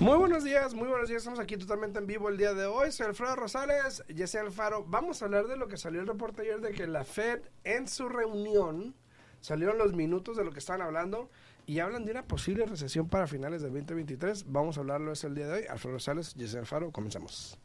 Muy buenos días, muy buenos días. Estamos aquí totalmente en vivo el día de hoy. Soy Alfredo Rosales, Jesse Alfaro. Vamos a hablar de lo que salió el reporte ayer de que la Fed en su reunión salieron los minutos de lo que estaban hablando y hablan de una posible recesión para finales del 2023. Vamos a hablarlo ese el día de hoy. Alfredo Rosales, Jesse Alfaro, comenzamos.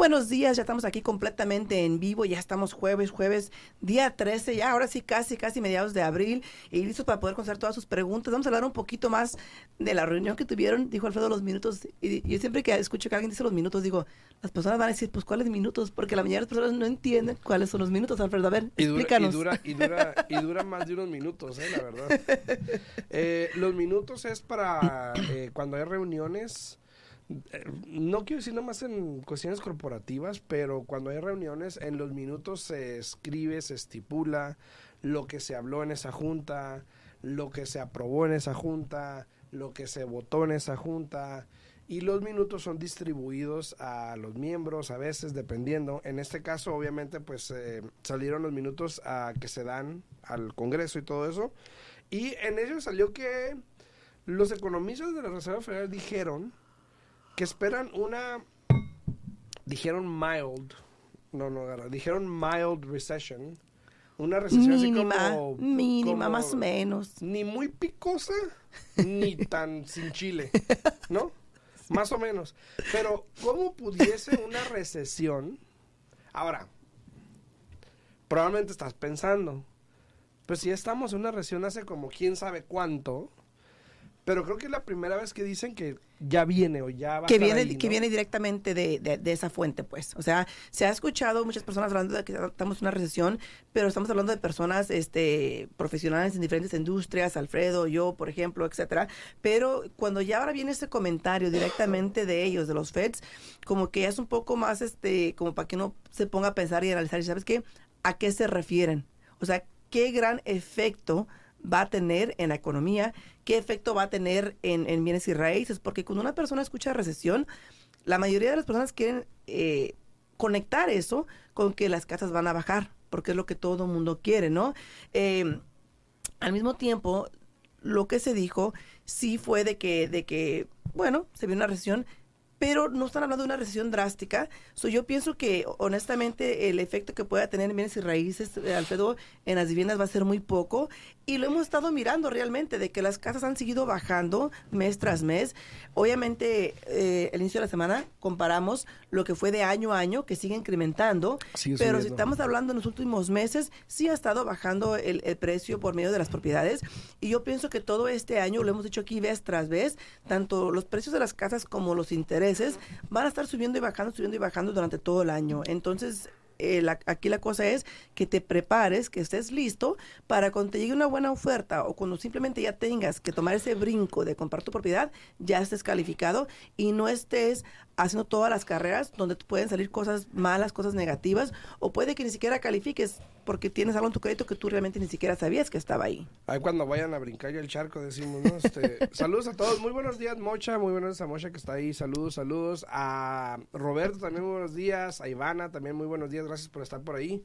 Buenos días, ya estamos aquí completamente en vivo, ya estamos jueves, jueves, día 13, ya ahora sí casi, casi mediados de abril y listos para poder contestar todas sus preguntas. Vamos a hablar un poquito más de la reunión que tuvieron, dijo Alfredo, los minutos. Y yo siempre que escucho que alguien dice los minutos, digo, las personas van a decir, pues, ¿cuáles minutos? Porque la mayoría de las personas no entienden cuáles son los minutos, Alfredo. A ver, Y dura, explícanos. y, dura, y, dura, y dura más de unos minutos, eh, la verdad. Eh, los minutos es para eh, cuando hay reuniones, no quiero decir nomás en cuestiones corporativas, pero cuando hay reuniones, en los minutos se escribe, se estipula lo que se habló en esa junta, lo que se aprobó en esa junta, lo que se votó en esa junta. Y los minutos son distribuidos a los miembros, a veces dependiendo. En este caso, obviamente, pues eh, salieron los minutos que se dan al Congreso y todo eso. Y en ellos salió que los economistas de la Reserva Federal dijeron que esperan una, dijeron mild, no, no, agarra, dijeron mild recession. Una recesión así como- mínima, como más o menos. ni muy picosa, ni tan sin chile, ¿no? Más o menos. Pero, ¿cómo pudiese una recesión? Ahora, probablemente estás pensando, pues si estamos en una recesión hace como quién sabe cuánto, pero creo que es la primera vez que dicen que ya viene o ya va que a estar viene ahí, que ¿no? viene directamente de, de- de esa fuente pues. O sea se ha escuchado muchas personas hablando de que estamos en una recesión pero estamos hablando de personas este profesionales en diferentes industrias Alfredo yo por ejemplo etcétera. Pero cuando ya ahora viene ese comentario directamente de ellos de los Feds como que es un poco más este como para que uno se ponga a pensar y analizar y sabes qué a qué se refieren o sea qué gran efecto va a tener en la economía, qué efecto va a tener en, en bienes y raíces, porque cuando una persona escucha recesión, la mayoría de las personas quieren eh, conectar eso con que las casas van a bajar, porque es lo que todo el mundo quiere, ¿no? Eh, al mismo tiempo, lo que se dijo sí fue de que, de que, bueno, se vio una recesión, pero no están hablando de una recesión drástica. So, yo pienso que, honestamente, el efecto que pueda tener en bienes y raíces, eh, Alfredo, en las viviendas va a ser muy poco. Y lo hemos estado mirando realmente, de que las casas han seguido bajando mes tras mes. Obviamente, eh, el inicio de la semana comparamos lo que fue de año a año, que sigue incrementando. Sigue pero si estamos hablando en los últimos meses, sí ha estado bajando el, el precio por medio de las propiedades. Y yo pienso que todo este año, lo hemos dicho aquí vez tras vez, tanto los precios de las casas como los intereses van a estar subiendo y bajando, subiendo y bajando durante todo el año. Entonces, eh, la- aquí la cosa es que te prepares, que estés listo para cuando te llegue una buena oferta o cuando simplemente ya tengas que tomar ese brinco de comprar tu propiedad, ya estés calificado y no estés haciendo todas las carreras donde pueden salir cosas malas, cosas negativas o puede que ni siquiera califiques porque tienes algo en tu crédito que tú realmente ni siquiera sabías que estaba ahí. Ahí cuando vayan a brincar ya el charco decimos, ¿no? Este, saludos a todos, muy buenos días Mocha, muy buenos días a Mocha que está ahí, saludos, saludos a Roberto también muy buenos días, a Ivana también muy buenos días, gracias por estar por ahí.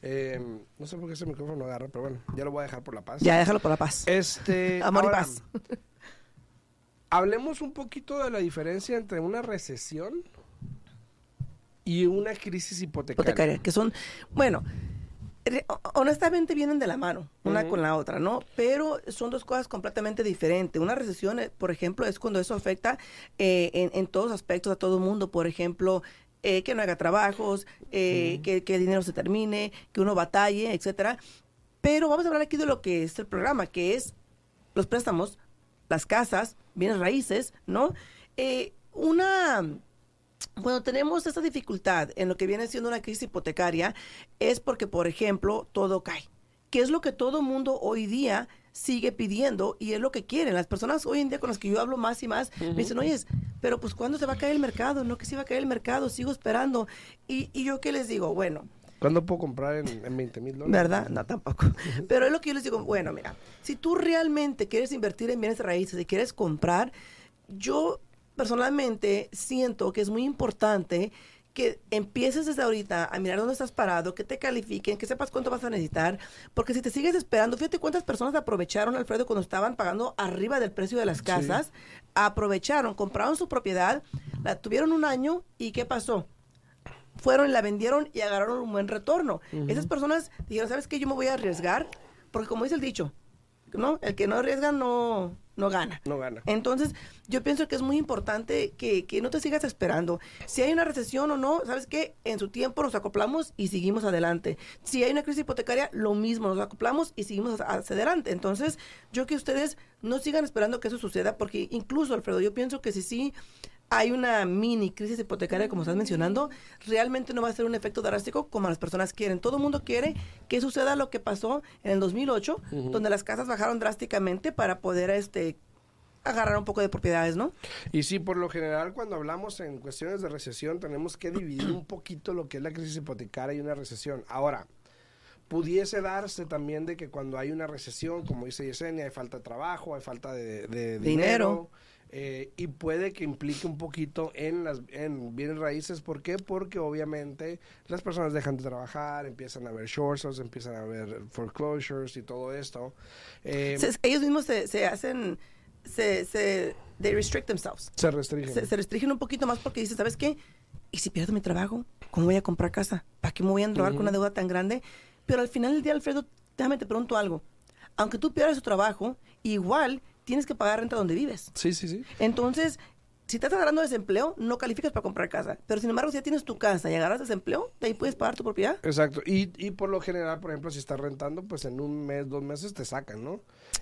Eh, no sé por qué ese micrófono no agarra, pero bueno, ya lo voy a dejar por la paz. Ya déjalo por la paz. Este, Amor y ahora, paz. Hablemos un poquito de la diferencia entre una recesión y una crisis hipotecaria. hipotecaria, que son, bueno, honestamente vienen de la mano, una con la otra, ¿no? Pero son dos cosas completamente diferentes. Una recesión, eh, por ejemplo, es cuando eso afecta eh, en, en todos aspectos a todo el mundo. Por ejemplo, eh, que no haga trabajos, eh, que, que el dinero se termine, que uno batalle, etcétera. Pero vamos a hablar aquí de lo que es el programa, que es los préstamos, las casas, bienes raíces, ¿no? Eh, una cuando tenemos esta dificultad en lo que viene siendo una crisis hipotecaria, es porque, por ejemplo, todo cae. ¿Qué es lo que todo mundo hoy día sigue pidiendo y es lo que quieren? Las personas hoy en día con las que yo hablo más y más me dicen, oye, pero pues ¿cuándo se va a caer el mercado? No, que se va a caer el mercado, sigo esperando. Y, y yo qué les digo, bueno, ¿Cuándo puedo comprar en, en 20 mil dólares? ¿Verdad? No, tampoco. Pero es lo que yo les digo, bueno, mira, si tú realmente quieres invertir en bienes raíces y quieres comprar, yo personalmente siento que es muy importante que empieces desde ahorita a mirar dónde estás parado, que te califiquen, que sepas cuánto vas a necesitar, porque si te sigues esperando, fíjate cuántas personas aprovecharon, Alfredo, cuando estaban pagando arriba del precio de las casas, aprovecharon, compraron su propiedad, la tuvieron un año y ¿qué pasó? Fueron y la vendieron y agarraron un buen retorno. Esas personas dijeron, ¿sabes qué? Yo me voy a arriesgar, porque como dice el dicho, ¿no? El que no arriesga no, no gana. No gana. Entonces, yo pienso que es muy importante que, que no te sigas esperando. Si hay una recesión o no, ¿sabes qué? En su tiempo nos acoplamos y seguimos adelante. Si hay una crisis hipotecaria, lo mismo, nos acoplamos y seguimos hacia adelante. Entonces, yo que ustedes no sigan esperando que eso suceda, porque incluso, Alfredo, yo pienso que si sí hay una mini crisis hipotecaria, como estás mencionando, realmente no va a ser un efecto drástico como las personas quieren. Todo el mundo quiere que suceda lo que pasó en el 2008, donde las casas bajaron drásticamente para poder este agarrar un poco de propiedades, ¿no? Y sí, por lo general, cuando hablamos en cuestiones de recesión, tenemos que dividir un poquito lo que es la crisis hipotecaria y una recesión. Ahora, pudiese darse también de que cuando hay una recesión, como dice Yesenia, hay falta de trabajo, hay falta de, de dinero. Dinero. Eh, y puede que implique un poquito en las en bienes raíces. ¿Por qué? Porque obviamente las personas dejan de trabajar, empiezan a haber short sales, empiezan a haber foreclosures y todo esto. Eh, Se- ellos mismos se, se hacen, se, se, they restrict themselves. se restringen. Se, se restringen un poquito más porque dicen, ¿sabes qué? ¿Y si pierdo mi trabajo? ¿Cómo voy a comprar casa? ¿Para qué me voy a endrogar con una deuda tan grande? Pero al final del día, Alfredo, déjame te pregunto algo. Aunque tú pierdas tu trabajo, igual tienes que pagar renta donde vives. Sí, sí, sí. Entonces, si estás agarrando desempleo, no calificas para comprar casa. Pero sin embargo, si ya tienes tu casa y agarras desempleo, de ahí puedes pagar tu propiedad. Exacto. Y, y por lo general, por ejemplo, si estás rentando, pues en un mes, dos meses te sacan, ¿no?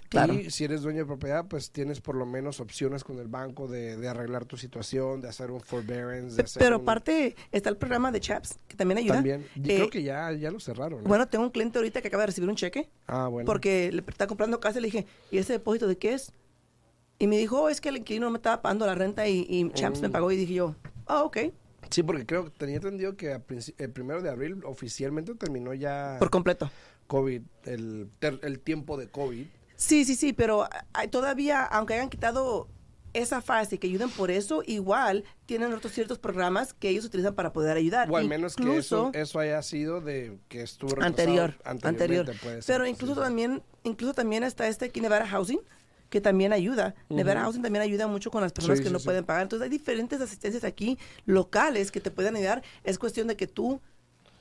Claro. Y si eres dueño de propiedad, pues tienes por lo menos opciones con el banco de, de arreglar tu situación, de hacer un forbearance. De hacer Pero un- aparte está el programa de CHAPS, que también ayuda. También. Y Eh, creo que ya, ya lo cerraron. ¿no? Bueno, tengo un cliente ahorita que acaba de recibir un cheque ah, bueno. porque le está comprando casa y le dije, ¿y ese depósito de qué es? Y me dijo, "Oh, es que el inquilino no me estaba pagando la renta y, y Champs me Mm. pagó y dije yo, ah, ok, Sí, porque creo que tenía entendido que el primero de abril oficialmente terminó ya por completo. COVID, el, el tiempo de COVID. Sí, sí, sí, pero hay- todavía, aunque hayan quitado esa fase que ayudan por eso, igual tienen otros ciertos programas que ellos utilizan para poder ayudar. O al menos que eso, Incluso- eso haya sido de que estuvo anterior, anterior. Pero incluso Sí. también, incluso también está este aquí Nevada Housing, que también ayuda. Nevada Housing también ayuda mucho con las personas Sí, que sí, no sí. pueden pagar. Entonces hay diferentes asistencias aquí locales que te pueden ayudar. Es cuestión de que tú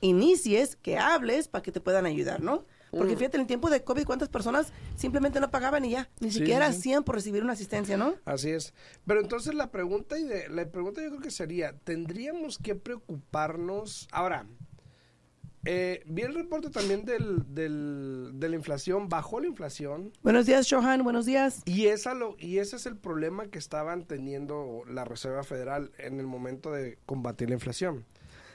inicies, que hables para que te puedan ayudar, ¿no? Porque fíjate, en el tiempo de COVID, ¿cuántas personas simplemente no pagaban y ya? Ni Sí, siquiera sí. hacían por recibir una asistencia, ¿no? Así es. Pero entonces la pregunta y de, la pregunta yo creo que sería, ¿tendríamos que preocuparnos? Ahora, eh, vi el reporte también del, del- de la inflación, bajó la inflación Buenos días, Johan. Buenos días. y, esa lo, y ese es el problema que estaban teniendo la Reserva Federal en el momento de combatir la inflación.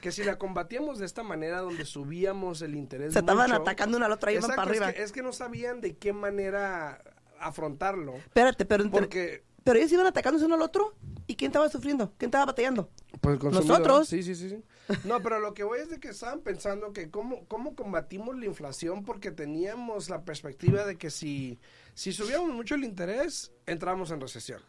Que si la combatíamos de esta manera donde subíamos el interés Se estaban atacando una a la otra, iban para arriba. Es que, es que no sabían de qué manera afrontarlo. Espérate, pero, Porque pero ellos iban atacándose uno al otro. ¿Y quién estaba sufriendo? ¿Quién estaba batallando? Pues el. Nosotros. Sí, sí, sí, sí. No, pero lo que voy es de que estaban pensando que cómo, cómo combatimos la inflación porque teníamos la perspectiva de que si, si subíamos mucho el interés, entramos en recesión.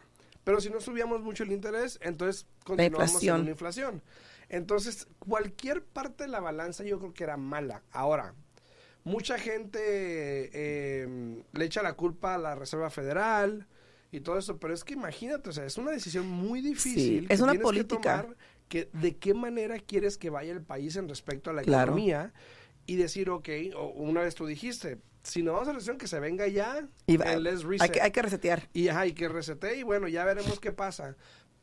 Pero si no subíamos mucho el interés, entonces continuamos en inflación. una inflación. Entonces, cualquier parte de la balanza yo creo que era mala. Ahora, mucha gente eh, le echa la culpa a la Reserva Federal y todo eso, pero es que imagínate, o sea, es una decisión muy difícil. Sí, que es una tienes que política. tomar que de qué manera quieres que vaya el país en respecto a la Claro. economía y decir, ok, o una vez tú dijiste, si no vamos a recesión, que se venga ya, Y va- hay, que, hay que resetear. Y ajá, y que resete y bueno, ya veremos qué pasa.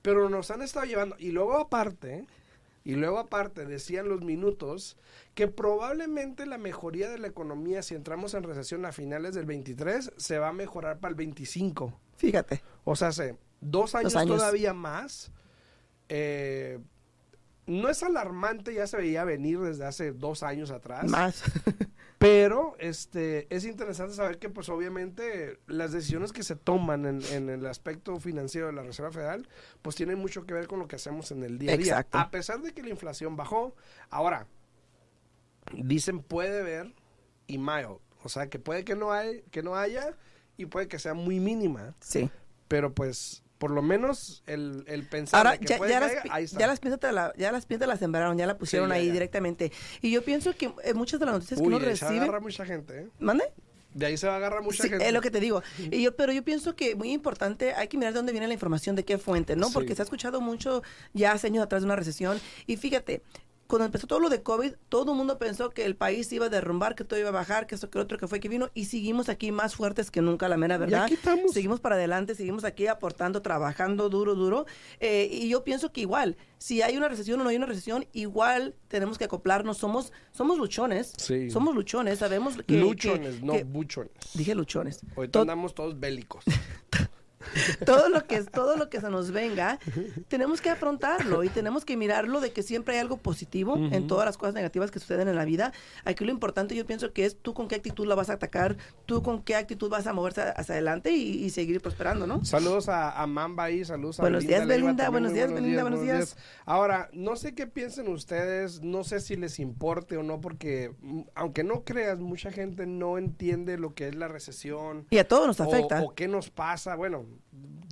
Pero nos han estado llevando. Y luego aparte, y luego aparte decían los minutos que probablemente la mejoría de la economía, si entramos en recesión a finales del 23, se va a mejorar para el 25. Fíjate. O sea, hace dos años, años. todavía más. Eh, no es alarmante, ya se veía venir desde hace dos años atrás. Más. Pero este es interesante saber que pues obviamente las decisiones que se toman en, en el aspecto financiero de la Reserva Federal pues tienen mucho que ver con lo que hacemos en el día a día. Exacto. A pesar de que la inflación bajó, ahora dicen puede ver y mild. O sea, que puede que no, hay, que no haya y puede que sea muy mínima. Sí. Pero pues, por lo menos el, el pensar Ahora, de que ya, puede ya las, ahí está. ya las piezas la, ya las piezas las sembraron, ya la pusieron ya, ahí directamente. Y yo pienso que eh, muchas de las noticias que uno ahí se va a recibe... agarrar mucha gente, ¿eh? ¿Mande? De ahí se va a agarrar mucha Sí, gente. es lo que te digo. Y yo, pero yo pienso que muy importante, hay que mirar de dónde viene la información, de qué fuente, ¿no? Sí. Porque se ha escuchado mucho ya hace años atrás de una recesión. Y fíjate, cuando empezó todo lo de COVID, todo el mundo pensó que el país iba a derrumbar, que todo iba a bajar, que esto, que otro, que fue, que vino. Y seguimos aquí más fuertes que nunca, la mera verdad. aquí estamos. Seguimos para adelante, seguimos aquí aportando, trabajando duro, duro. Eh, y yo pienso que igual, si hay una recesión o no hay una recesión, igual tenemos que acoplarnos. Somos, somos luchones. Sí. Somos luchones, sabemos que... que- Luchones, no que- buchones. Dije luchones. Ahorita andamos todos bélicos. todo lo que es todo lo que se nos venga tenemos que afrontarlo y tenemos que mirarlo de que siempre hay algo positivo en todas las cosas negativas que suceden en la vida aquí lo importante yo pienso que es tú con qué actitud la vas a atacar tú con qué actitud vas a moverse hacia adelante y, y seguir prosperando no Saludos a, a Mamba ahí, saludos a Buenos días, Leiva Belinda, buenos muy días, Belinda, buenos días. Ahora, no sé qué piensen ustedes, no sé si les importe o no, porque mm, aunque no creas, mucha gente no entiende lo que es la recesión. y a todos nos o- afecta O, qué nos pasa. Bueno,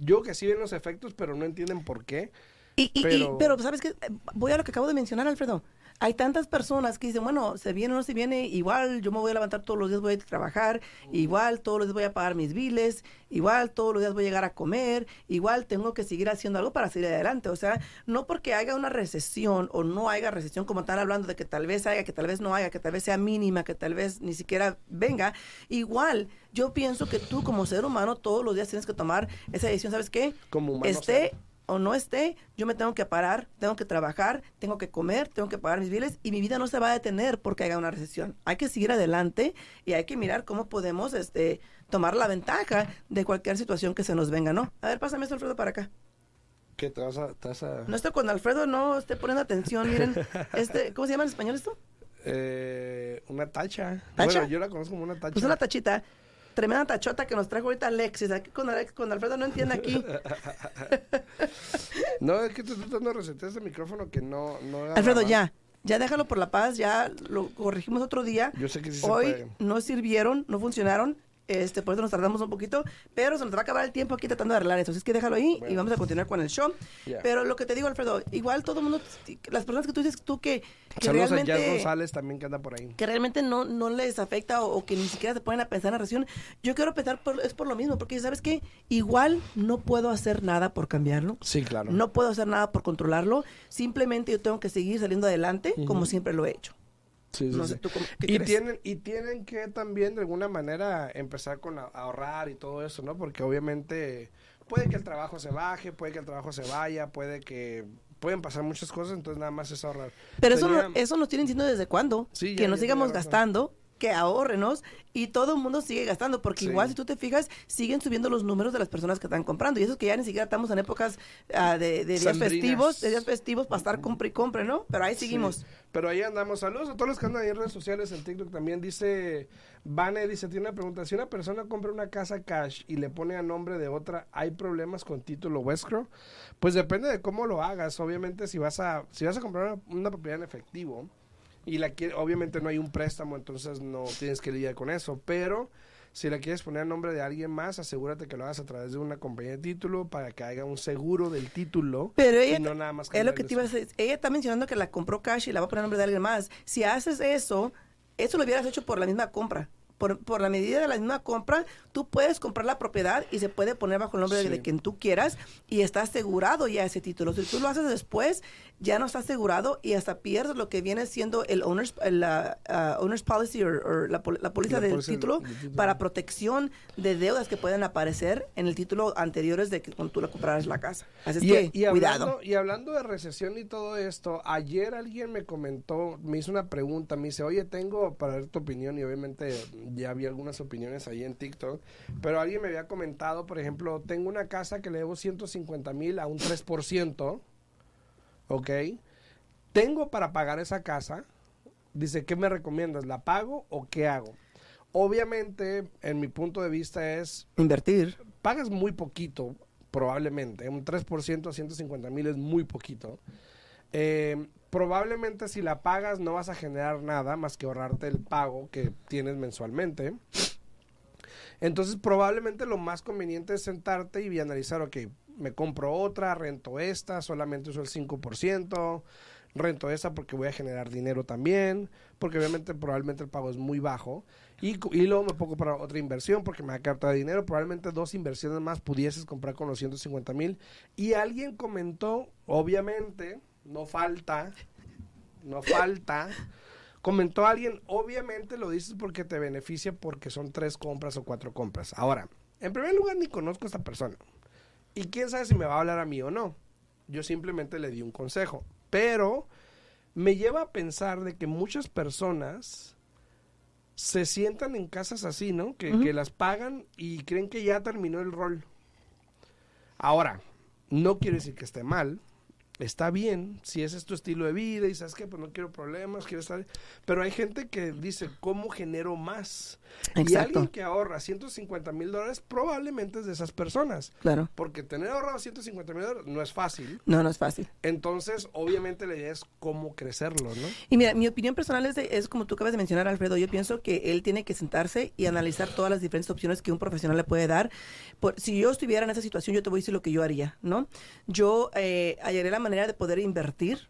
yo que sí ven los efectos, pero no entienden por qué. Y, y- y- Pero- pero, sabes que voy a lo que acabo de mencionar, Alfredo. Hay tantas personas que dicen, bueno, se viene o no se viene, igual yo me voy a levantar todos los días, voy a trabajar, igual todos los días voy a pagar mis biles, igual todos los días voy a llegar a comer, igual tengo que seguir haciendo algo para seguir adelante. O sea, no porque haya una recesión o no haya recesión, como están hablando de que tal vez haya, que tal vez no haya, que tal vez sea mínima, que tal vez ni siquiera venga, igual yo pienso que tú como ser humano todos los días tienes que tomar esa decisión, ¿sabes qué? Como humano Esté. O no esté, yo me tengo que parar, tengo que trabajar, tengo que comer, tengo que pagar mis biles y mi vida no se va a detener porque haya una recesión. Hay que seguir adelante y hay que mirar cómo podemos este, tomar la ventaja de cualquier situación que se nos venga, ¿no? A ver, pásame esto, Alfredo, para acá. ¿Qué te vas a...? te vas a- No estoy cuando Alfredo no esté poniendo atención, miren, este, ¿cómo se llama en español esto? Eh, una tacha. ¿Tacha? Bueno, yo la conozco como una tacha. Pues una tachita, tremenda tachota que nos trajo ahorita Alexis. Aquí con, Alex, con Alfredo no entiende aquí. No, es que estoy tratando de resetear ese micrófono que no... Alfredo, ya. Ya déjalo por la paz, ya lo corregimos otro día. Yo sé que sí se Hoy puede. no sirvieron, no funcionaron. Este, por eso nos tardamos un poquito, pero se nos va a acabar el tiempo aquí tratando de arreglar eso. Así es que déjalo ahí y vamos a continuar con el show. Pero lo que te digo, Alfredo, igual todo el mundo, las personas que tú dices tú que, que Saludos a Jazz realmente González también que anda por ahí. que realmente no, no les afecta o, o que ni siquiera se ponen a pensar en la recesión, yo quiero pensar por, es por lo mismo, porque sabes que igual no puedo hacer nada por cambiarlo, Sí, claro. no puedo hacer nada por controlarlo, simplemente yo tengo que seguir saliendo adelante como siempre lo he hecho. Sí, sí, No sí. sé, ¿tú cómo- qué y crees? tienen y tienen que también de alguna manera empezar con a- ahorrar y todo eso, ¿no? Porque obviamente puede que el trabajo se baje, puede que el trabajo se vaya, puede que pueden pasar muchas cosas, entonces nada más es ahorrar. Pero eso, no- eso nos tienen diciendo desde cuándo, Sí, que ya- nos ya sigamos gastando, que ahorrenos y todo el mundo sigue gastando, porque Sí. igual si tú te fijas, siguen subiendo los números de las personas que están comprando y eso es que ya ni siquiera estamos en épocas ah, de, de días festivos, de días festivos para estar compre y compre, ¿no? Pero ahí Sí, seguimos. Pero ahí andamos. Saludos a todos los que andan ahí en redes sociales, en TikTok también. Dice, Vane, dice, tiene una pregunta. Si una persona compra una casa cash y le pone a nombre de otra, ¿hay problemas con título o escrow? Pues depende de cómo lo hagas. Obviamente, si vas a, si vas a comprar una, una propiedad en efectivo y la quiere- obviamente no hay un préstamo, entonces no tienes que lidiar con eso. Pero si la quieres poner a nombre de alguien más, asegúrate que lo hagas a través de una compañía de título para que haya un seguro del título. Pero y ella, no nada más es lo que te iba a decir, ella está mencionando que la compró cash y la va a poner a nombre de alguien más. Si haces eso, eso lo hubieras hecho por la misma compra. Por, por la medida de la misma compra, tú puedes comprar la propiedad y se puede poner bajo el nombre de- Sí. de quien tú quieras y está asegurado ya ese título. Si tú lo haces después, ya no está asegurado y hasta pierdes lo que viene siendo el owner's, el, la, ah, owner's policy o la, la póliza La del póliza título del título. para protección de deudas que pueden aparecer en el título anteriores de que cuando tú la compraras la casa. Así es Y, que, y cuidado. hablando, y hablando de recesión y todo esto, ayer alguien me comentó, me hizo una pregunta, me dice, oye, tengo para ver tu opinión, y obviamente ya vi algunas opiniones ahí en TikTok, pero alguien me había comentado, por ejemplo, tengo una casa que le debo 150 mil a un 3%, ¿ok? Tengo para pagar esa casa, dice, ¿qué me recomiendas? ¿La pago o qué hago? Obviamente, en mi punto de vista es, Invertir. pagas muy poquito, probablemente. Un 3% a 150 mil es muy poquito. Eh, probablemente si la pagas no vas a generar nada más que ahorrarte el pago que tienes mensualmente. Entonces probablemente lo más conveniente es sentarte y analizar, ok, me compro otra, rento esta, solamente uso el 5%, rento esta porque voy a generar dinero también, porque obviamente probablemente el pago es muy bajo. Y, y luego me pongo para otra inversión porque me da carta de dinero. Probablemente dos inversiones más pudieses comprar con los 150 mil. Y alguien comentó, obviamente, no falta, no falta. Comentó alguien, obviamente lo dices porque te beneficia porque son tres compras o cuatro compras. Ahora, en primer lugar, ni conozco a esta persona. Y quién sabe si me va a hablar a mí o no. Yo simplemente le di un consejo. Pero me lleva a pensar de que muchas personas se sientan en casas así, ¿no? Que, que las pagan y creen que ya terminó el rol. Ahora, no quiere decir que esté mal, está bien, si ese es tu estilo de vida y sabes que pues no quiero problemas, quiero estar... Pero hay gente que dice, ¿cómo genero más? Y alguien que ahorra 150 mil dólares probablemente es de esas personas. Claro. Porque tener ahorrado 150 mil dólares no es fácil. No, no es fácil. Entonces, obviamente la idea es cómo crecerlo, ¿no? Y mira, mi opinión personal es, es como tú acabas de mencionar, Alfredo, yo pienso que él tiene que sentarse y analizar todas las diferentes opciones que un profesional le puede dar. Por, si yo estuviera en esa situación, yo te voy a decir lo que yo haría, ¿no? Yo eh, hallaría la manera de poder invertir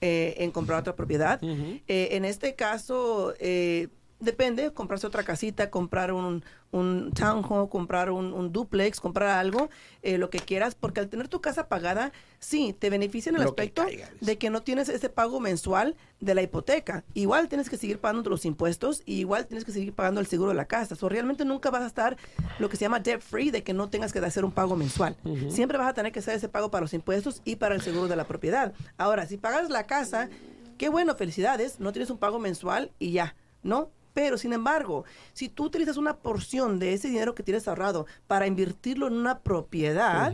eh, en comprar otra propiedad. Eh, en este caso, eh, depende, comprarse otra casita, comprar un, un townhome, comprar un, duplex, comprar algo, eh, lo que quieras, porque al tener tu casa pagada, sí, te beneficia en el aspecto de que no tienes ese pago mensual de la hipoteca. Igual tienes que seguir pagando los impuestos y igual tienes que seguir pagando el seguro de la casa. O realmente nunca vas a estar lo que se llama debt free, de que no tengas que hacer un pago mensual. Siempre vas a tener que hacer ese pago para los impuestos y para el seguro de la propiedad. Ahora, si pagas la casa, qué bueno, felicidades, no tienes un pago mensual y ya, ¿no? Pero, sin embargo, si tú utilizas una porción de ese dinero que tienes ahorrado para invertirlo en una propiedad,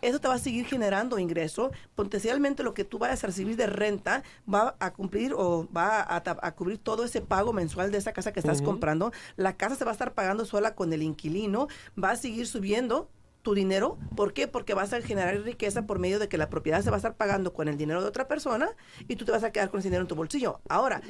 eso te va a seguir generando ingreso. Potencialmente lo que tú vayas a recibir de renta va a cumplir o va a, cubrir todo ese pago mensual de esa casa que estás comprando. La casa se va a estar pagando sola con el inquilino, va a seguir subiendo tu dinero. ¿Por qué? Porque vas a generar riqueza por medio de que la propiedad se va a estar pagando con el dinero de otra persona y tú te vas a quedar con ese dinero en tu bolsillo. Ahora,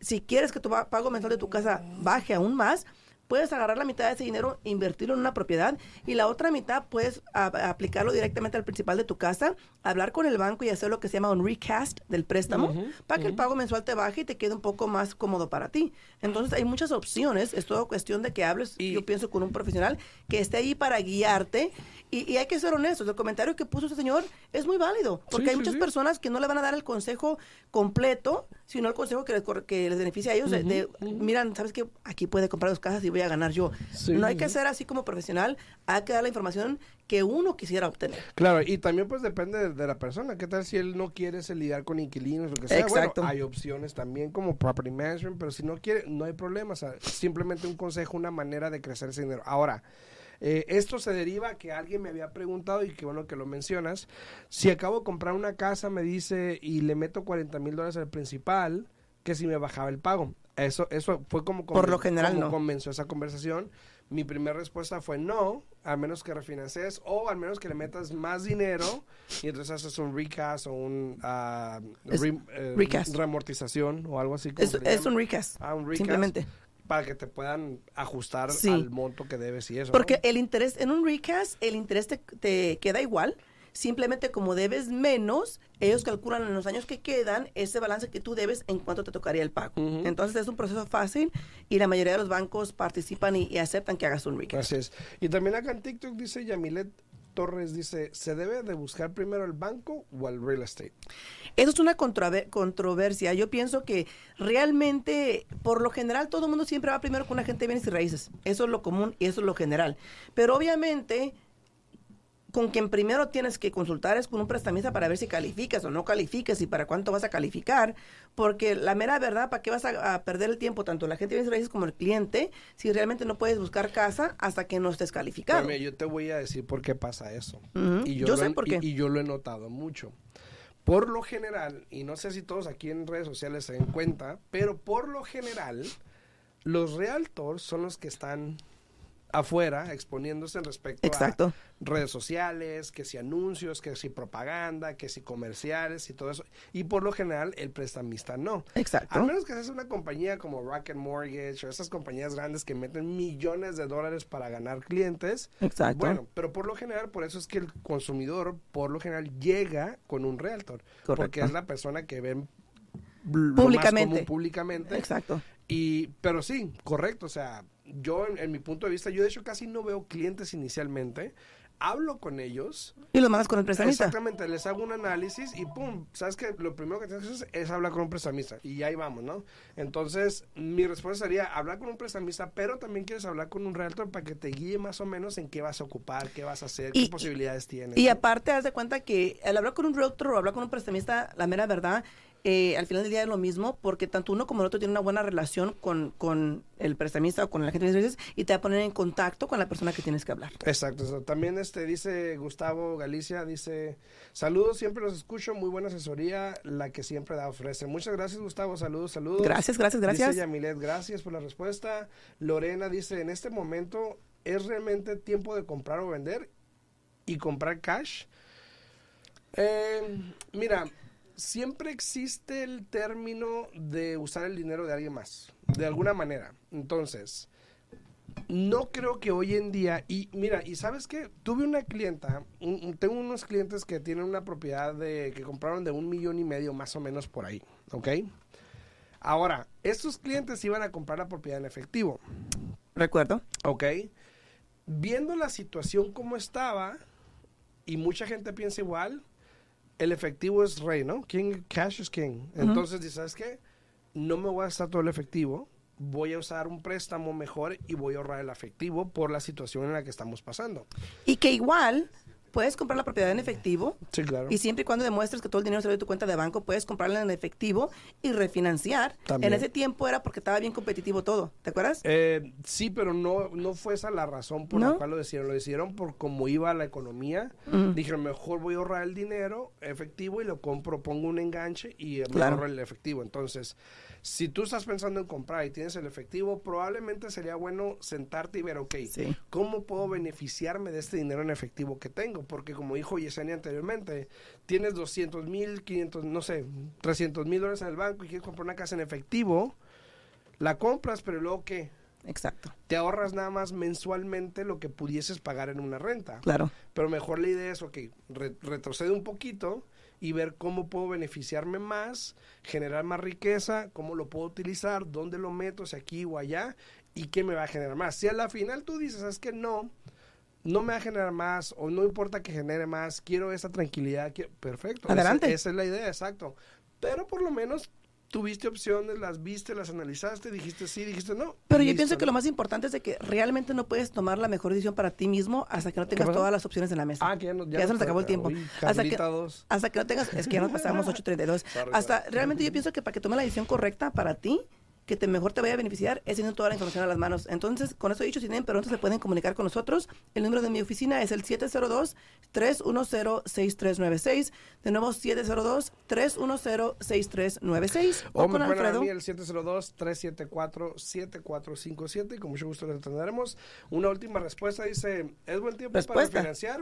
si quieres que tu pago mensual de tu casa baje aún más, puedes agarrar la mitad de ese dinero, invertirlo en una propiedad y la otra mitad puedes aplicarlo directamente al principal de tu casa, hablar con el banco y hacer lo que se llama un recast del préstamo para que el pago mensual te baje y te quede un poco más cómodo para ti. Entonces hay muchas opciones, es todo cuestión de que hables, y yo pienso, con un profesional que esté ahí para guiarte y, hay que ser honestos, el comentario que puso este señor es muy válido, porque hay muchas personas que no le van a dar el consejo completo, sino el consejo que les, que les beneficia a ellos. de, miran, ¿sabes qué? Aquí puede comprar dos casas y voy a ganar yo. no hay que ser así como profesional, hay que dar la información que uno quisiera obtener. Claro, y también pues depende de, la persona. ¿Qué tal si él no quiere lidiar con inquilinos o lo que sea? Exacto. Bueno, hay opciones también como property management, pero si no quiere, no hay problema. simplemente un consejo, una manera de crecer ese dinero. Ahora, eh, esto se deriva a que alguien me había preguntado y que bueno que lo mencionas. Si acabo de comprar una casa, me dice, y le meto 40 mil dólares al principal, que si me bajaba el pago. Eso, eso fue como, Por lo general, no. comenzó esa conversación. Mi primera respuesta fue no, a menos que refinancies o al menos que le metas más dinero y entonces haces un recast o un uh, remortización o algo así. Es, un recast. Ah, un recast. Simplemente para que te puedan ajustar al monto que debes y eso. Porque el interés, en un recast, el interés te, queda igual. Simplemente como debes menos, ellos calculan en los años que quedan ese balance que tú debes en cuánto te tocaría el pago. Entonces es un proceso fácil y la mayoría de los bancos participan y, aceptan que hagas un recast. Así es. Y también acá en TikTok dice Yamilet Torres, dice, ¿se debe de buscar primero el banco o el real estate? Eso es una controversia. Yo pienso que realmente, por lo general, todo el mundo siempre va primero con una gente de bienes y raíces. Eso es lo común y eso es lo general. Pero obviamente, con quien primero tienes que consultar es con un prestamista para ver si calificas o no calificas y para cuánto vas a calificar, porque la mera verdad, ¿para qué vas a, perder el tiempo tanto la gente de bienes como el cliente si realmente no puedes buscar casa hasta que no estés calificado? yo te voy a decir por qué pasa eso. y yo, sé por qué. y yo lo he notado mucho. Por lo general, y no sé si todos aquí en redes sociales se den cuenta, pero por lo general, los realtors son los que están afuera exponiéndose en respecto Exacto. a redes sociales, que si anuncios, que si propaganda, que si comerciales y todo eso. Y por lo general el prestamista no. Exacto. Al menos que seas una compañía como Rocket Mortgage o esas compañías grandes que meten millones de dólares para ganar clientes. Exacto. Bueno, pero por lo general, por eso es que el consumidor, por lo general, llega con un realtor. Porque Correcto. es la persona que ven lo más Públicamente. común públicamente. Exacto. Y, pero sí, correcto. O sea, yo en, en mi punto de vista, yo de hecho casi no veo clientes inicialmente. Hablo con ellos. Y lo mandas con el prestamista. Exactamente, les hago un análisis y pum, sabes que lo primero que tienes que hacer es hablar con un prestamista y ahí vamos, ¿no? Entonces, mi respuesta sería hablar con un prestamista, pero también quieres hablar con un realtor para que te guíe más o menos en qué vas a ocupar, qué vas a hacer, Y- qué posibilidades tienes. Y ¿no? aparte, haz de cuenta que al hablar con un realtor o hablar con un prestamista, la mera verdad, eh, al final del día es lo mismo, porque tanto uno como el otro tiene una buena relación con, con el prestamista o con el agente de servicios y te va a poner en contacto con la persona que tienes que hablar. Exacto, exacto. también este dice Gustavo Galicia, dice, saludos, siempre los escucho, muy buena asesoría, la que siempre da ofrece. Muchas gracias Gustavo, saludos, saludos. Gracias, gracias, gracias. Dice Yamilet, gracias por la respuesta. Lorena dice, en este momento, ¿es realmente tiempo de comprar o vender y comprar cash? Eh, mira, siempre existe el término de usar el dinero de alguien más, de alguna manera. Entonces, no creo que hoy en día, y mira, y sabes qué, tuve una clienta, un- tengo unos clientes que tienen una propiedad de, que compraron de un millón y medio más o menos por ahí, ¿ok? Ahora, estos clientes iban a comprar la propiedad en efectivo, Recuerdo. ¿ok? Viendo la situación como estaba, y mucha gente piensa igual, el efectivo es rey, ¿no? King, cash is king. Entonces, dices, ¿sabes qué? No me voy a gastar todo el efectivo, voy a usar un préstamo mejor y voy a ahorrar el efectivo por la situación en la que estamos pasando. Y que igual puedes comprar la propiedad en efectivo Sí, claro. y siempre y cuando demuestres que todo el dinero sale de tu cuenta de banco, puedes comprarla en efectivo y refinanciar. También. En ese tiempo era porque estaba bien competitivo todo, ¿te acuerdas? Eh, sí, pero no, no fue esa la razón por la cual lo decidieron. Lo decidieron por cómo iba la economía. Mm. Dijeron, mejor voy a ahorrar el dinero efectivo y lo compro, pongo un enganche y me Claro. ahorro el efectivo. Entonces, si tú estás pensando en comprar y tienes el efectivo, probablemente sería bueno sentarte y ver, ok, Sí. ¿cómo puedo beneficiarme de este dinero en efectivo que tengo? Porque como dijo Yesenia anteriormente, tienes 200 mil, 500, no sé, 300 mil dólares en el banco y quieres comprar una casa en efectivo, la compras, pero luego ¿qué? Exacto, te ahorras nada más mensualmente lo que pudieses pagar en una renta. claro. Pero mejor la idea es, ok, re- retrocede un poquito y ver cómo puedo beneficiarme más, generar más riqueza, cómo lo puedo utilizar, dónde lo meto, si aquí o allá, y qué me va a generar más. Si a la final tú dices, es que no, no me va a generar más, o no importa que genere más, quiero esa tranquilidad, quiero- perfecto. esa- Adelante. esa es la idea, exacto. Pero por lo menos tuviste opciones, las viste, las analizaste, dijiste sí, dijiste no. Pero yo listo, pienso que lo más importante es de que realmente no puedes tomar la mejor decisión para ti mismo hasta que no tengas todas las opciones en la mesa. Ah, que ya, no, Ya se nos acabó el tiempo. Uy, Hasta que, dos. hasta que no tengas, es que ya nos pasamos 8.32. Sorry, Hasta realmente yo pienso que para que tome la decisión correcta para ti, que te mejor te vaya a beneficiar, es teniendo toda la información a las manos. Entonces, con eso dicho, si tienen preguntas, se pueden comunicar con nosotros. El número de mi oficina es el 702-310-6396. De nuevo, 702-310-6396. O O me con ponen a Alfredo. mí el 702-374-7457 y con mucho gusto les atenderemos. Una última respuesta dice, ¿es buen tiempo Respuesta. para financiar?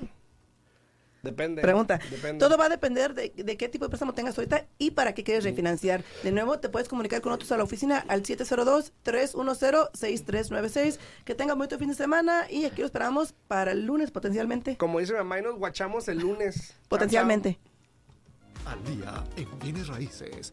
Depende. Pregunta. Depende. Todo va a depender de, de qué tipo de préstamo tengas ahorita y para qué quieres refinanciar. De nuevo, te puedes comunicar con nosotros a la oficina al 702-310-6396. Que tengan buen fin de semana y aquí lo esperamos para el lunes potencialmente. Como dice mi mamá, y nos guachamos el lunes. Potencialmente. Al día en bienes raíces.